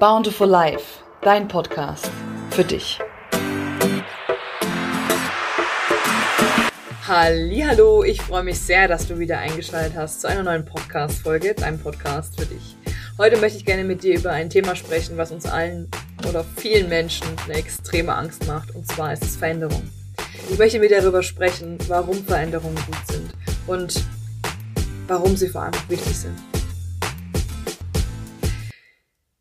Bountiful Life, dein Podcast für dich. Hallo, ich freue mich sehr, dass du wieder eingeschaltet hast zu einer neuen Podcast Folge, deinem Podcast für dich. Heute möchte ich gerne mit dir über ein Thema sprechen, was uns allen oder vielen Menschen eine extreme Angst macht, und zwar ist es Veränderung. Ich möchte mit dir darüber sprechen, warum Veränderungen gut sind und warum sie vor allem wichtig sind.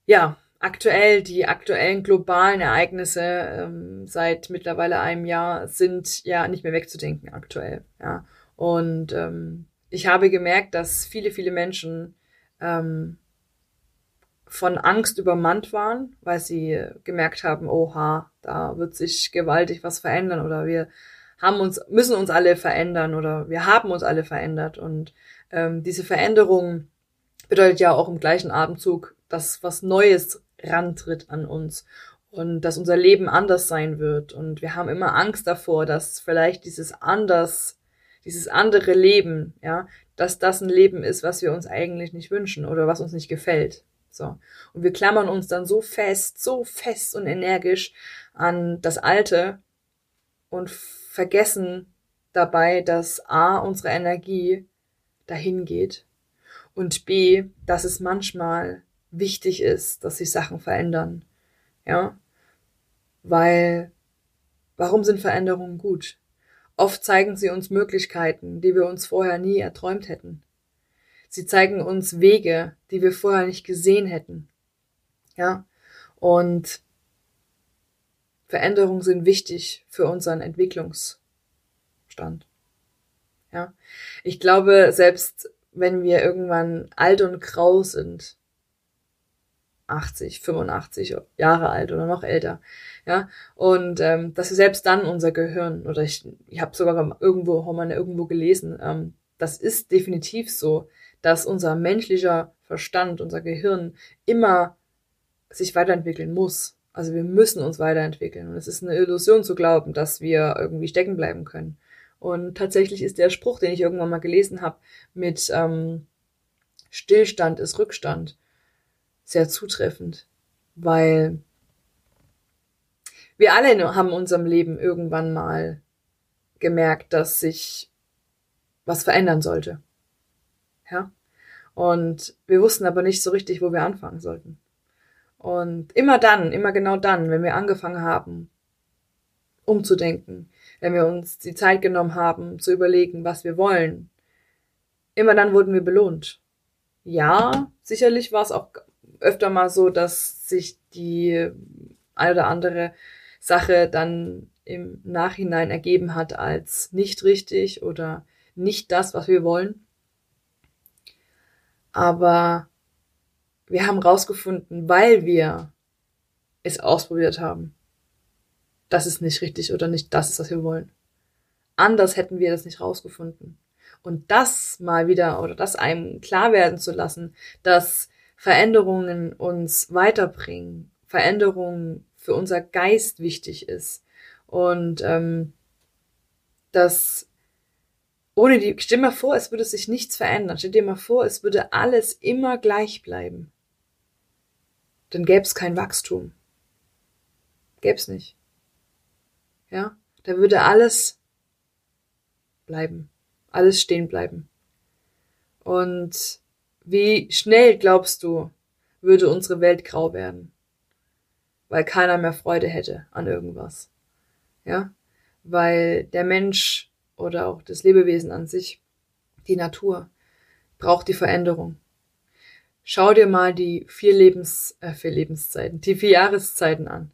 Ja, aktuell, die aktuellen globalen Ereignisse ähm, seit mittlerweile einem Jahr sind ja nicht mehr wegzudenken aktuell. Ja. Und ähm, ich habe gemerkt, dass viele, viele Menschen ähm, von Angst übermannt waren, weil sie gemerkt haben, oha, da wird sich gewaltig was verändern oder wir haben uns, müssen uns alle verändern oder wir haben uns alle verändert. Und ähm, diese Veränderung bedeutet ja auch im gleichen Atemzug, dass was Neues rantritt an uns und dass unser Leben anders sein wird. Und wir haben immer Angst davor, dass vielleicht dieses anders, dieses andere Leben, ja, dass das ein Leben ist, was wir uns eigentlich nicht wünschen oder was uns nicht gefällt. So. Und wir klammern uns dann so fest, so fest und energisch an das Alte und vergessen dabei, dass A, unsere Energie dahin geht und B, dass es manchmal wichtig ist, dass sich Sachen verändern. Ja? Weil, warum sind Veränderungen gut? Oft zeigen sie uns Möglichkeiten, die wir uns vorher nie erträumt hätten. Sie zeigen uns Wege, die wir vorher nicht gesehen hätten. Ja? Und Veränderungen sind wichtig für unseren Entwicklungsstand. Ja? Ich glaube, selbst wenn wir irgendwann alt und grau sind, 80, 85 Jahre alt oder noch älter. Ja, und ähm, dass selbst dann unser Gehirn, oder ich, ich habe sogar irgendwo, haben wir irgendwo gelesen, ähm, das ist definitiv so, dass unser menschlicher Verstand, unser Gehirn immer sich weiterentwickeln muss. Also wir müssen uns weiterentwickeln. Und es ist eine Illusion zu glauben, dass wir irgendwie stecken bleiben können. Und tatsächlich ist der Spruch, den ich irgendwann mal gelesen habe, mit ähm, Stillstand ist Rückstand sehr zutreffend, weil wir alle haben in unserem Leben irgendwann mal gemerkt, dass sich was verändern sollte. Ja? Und wir wussten aber nicht so richtig, wo wir anfangen sollten. Und immer dann, immer genau dann, wenn wir angefangen haben, umzudenken, wenn wir uns die Zeit genommen haben, zu überlegen, was wir wollen, immer dann wurden wir belohnt. Ja, sicherlich war es auch öfter mal so, dass sich die eine oder andere Sache dann im Nachhinein ergeben hat als nicht richtig oder nicht das, was wir wollen. Aber wir haben rausgefunden, weil wir es ausprobiert haben, dass es nicht richtig oder nicht das ist, was wir wollen. Anders hätten wir das nicht rausgefunden. Und das mal wieder oder das einem klar werden zu lassen, dass Veränderungen uns weiterbringen, Veränderungen für unser Geist wichtig ist und ähm, dass ohne die, stell dir mal vor, es würde sich nichts verändern. Stell dir mal vor, es würde alles immer gleich bleiben. Dann gäbe es kein Wachstum. Gäbe es nicht. Ja, da würde alles bleiben, alles stehen bleiben. Und wie schnell, glaubst du, würde unsere Welt grau werden? Weil keiner mehr Freude hätte an irgendwas. Ja? Weil der Mensch oder auch das Lebewesen an sich, die Natur, braucht die Veränderung. Schau dir mal die vier Lebens, äh, vier Lebenszeiten, die vier Jahreszeiten an.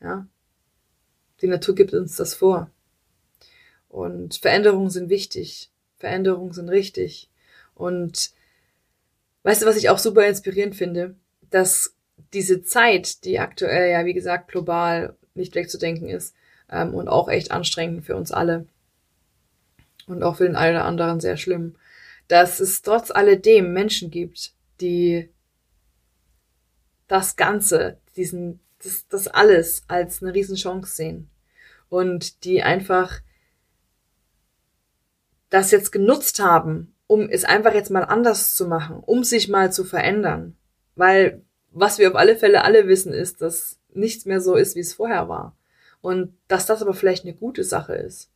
Ja? Die Natur gibt uns das vor. Und Veränderungen sind wichtig. Veränderungen sind richtig. Und Weißt du, was ich auch super inspirierend finde? Dass diese Zeit, die aktuell ja, wie gesagt, global nicht wegzudenken ist ähm, und auch echt anstrengend für uns alle und auch für den einen oder anderen sehr schlimm, dass es trotz alledem Menschen gibt, die das Ganze, diesen, das, das alles als eine Riesenchance sehen und die einfach das jetzt genutzt haben, um es einfach jetzt mal anders zu machen, um sich mal zu verändern. Weil was wir auf alle Fälle alle wissen, ist, dass nichts mehr so ist, wie es vorher war. Und dass das aber vielleicht eine gute Sache ist.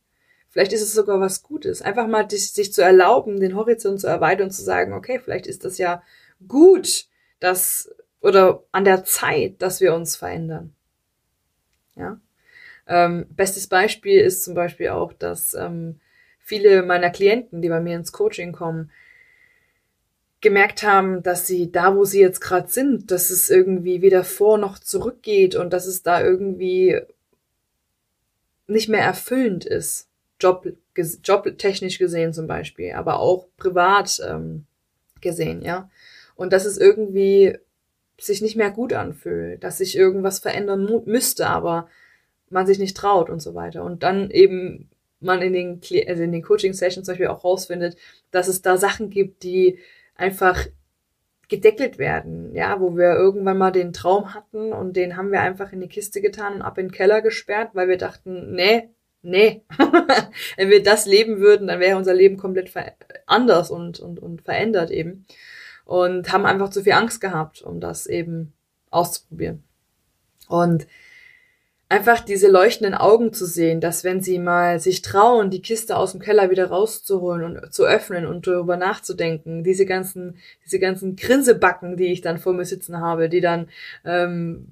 Vielleicht ist es sogar was Gutes. Einfach mal sich zu erlauben, den Horizont zu erweitern und zu sagen, okay, vielleicht ist das ja gut, dass, oder an der Zeit, dass wir uns verändern. Ja. Ähm, bestes Beispiel ist zum Beispiel auch, dass ähm, viele meiner Klienten, die bei mir ins Coaching kommen, gemerkt haben, dass sie da, wo sie jetzt gerade sind, dass es irgendwie weder vor noch zurückgeht und dass es da irgendwie nicht mehr erfüllend ist. Job, jobtechnisch gesehen zum Beispiel, aber auch privat ähm, gesehen, ja. Und dass es irgendwie sich nicht mehr gut anfühlt, dass sich irgendwas verändern müsste, aber man sich nicht traut und so weiter. Und dann eben man in den, also in den Coaching-Sessions zum Beispiel auch rausfindet, dass es da Sachen gibt, die einfach gedeckelt werden, ja, wo wir irgendwann mal den Traum hatten und den haben wir einfach in die Kiste getan und ab in den Keller gesperrt, weil wir dachten, nee, nee, wenn wir das leben würden, dann wäre unser Leben komplett anders und, und, und verändert eben. Und haben einfach zu viel Angst gehabt, um das eben auszuprobieren. Und einfach diese leuchtenden Augen zu sehen, dass wenn sie mal sich trauen, die Kiste aus dem Keller wieder rauszuholen und zu öffnen und darüber nachzudenken, diese ganzen, diese ganzen Grinsebacken, die ich dann vor mir sitzen habe, die dann ähm,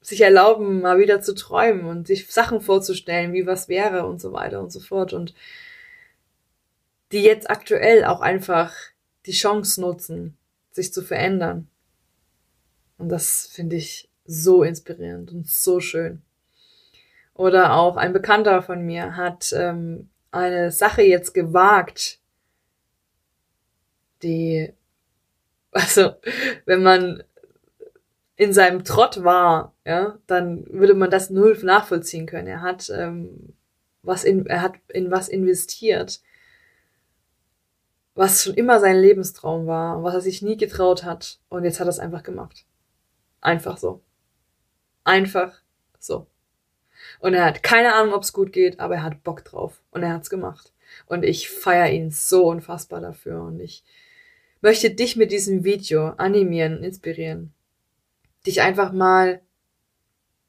sich erlauben, mal wieder zu träumen und sich Sachen vorzustellen, wie was wäre und so weiter und so fort und die jetzt aktuell auch einfach die Chance nutzen, sich zu verändern. Und das finde ich so inspirierend und so schön. Oder auch ein Bekannter von mir hat ähm, eine Sache jetzt gewagt, die, also wenn man in seinem Trott war, ja, dann würde man das null nachvollziehen können. Er hat ähm, was in, er hat in was investiert, was schon immer sein Lebenstraum war, was er sich nie getraut hat. Und jetzt hat er es einfach gemacht. Einfach so. Einfach so. Und er hat keine Ahnung, ob es gut geht, aber er hat Bock drauf. Und er hat's gemacht. Und ich feiere ihn so unfassbar dafür. Und ich möchte dich mit diesem Video animieren, inspirieren dich einfach mal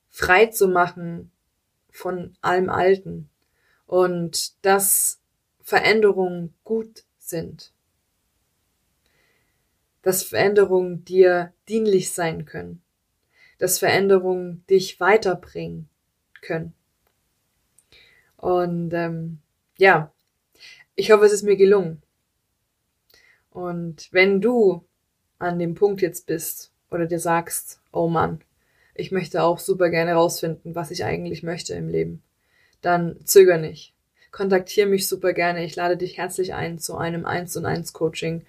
frei zu machen von allem Alten und dass Veränderungen gut sind. Dass Veränderungen dir dienlich sein können. Dass Veränderungen dich weiterbringen können. Und ähm, ja, ich hoffe, es ist mir gelungen. Und wenn du an dem Punkt jetzt bist oder dir sagst, oh Mann, ich möchte auch super gerne rausfinden, was ich eigentlich möchte im Leben, dann zöger nicht. Kontaktiere mich super gerne. Ich lade dich herzlich ein zu einem 1 und 1 Coaching.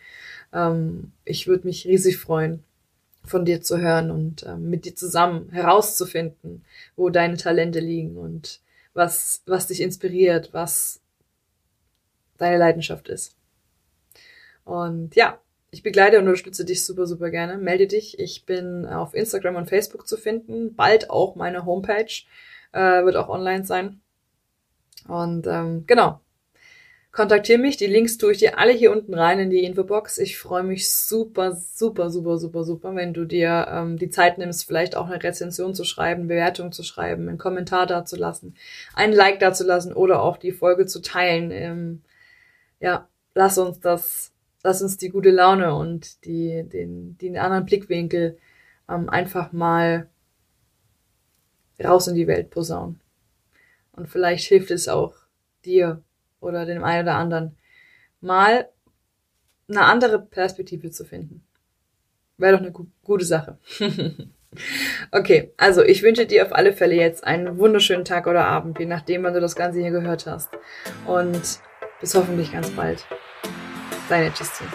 Ähm, ich würde mich riesig freuen, von dir zu hören und ähm, mit dir zusammen herauszufinden, wo deine Talente liegen und was, was dich inspiriert, was deine Leidenschaft ist. Und ja, ich begleite und unterstütze dich super, super gerne. Melde dich. Ich bin auf Instagram und Facebook zu finden. Bald auch meine Homepage. Äh, wird auch online sein. Und ähm, genau. Kontaktiere mich. Die Links tue ich dir alle hier unten rein in die Infobox. Ich freue mich super, super, super, super, super, wenn du dir ähm, die Zeit nimmst, vielleicht auch eine Rezension zu schreiben, Bewertung zu schreiben, einen Kommentar dazulassen, einen Like dazulassen oder auch die Folge zu teilen. Ähm, ja, lass uns das lass uns die gute Laune und die, den, den anderen Blickwinkel ähm, einfach mal raus in die Welt posaunen. Und vielleicht hilft es auch dir oder dem einen oder anderen mal eine andere Perspektive zu finden. Wäre doch eine gu gute Sache. okay, also ich wünsche dir auf alle Fälle jetzt einen wunderschönen Tag oder Abend, je nachdem, wann du das Ganze hier gehört hast. Und bis hoffentlich ganz bald. Deine Justine.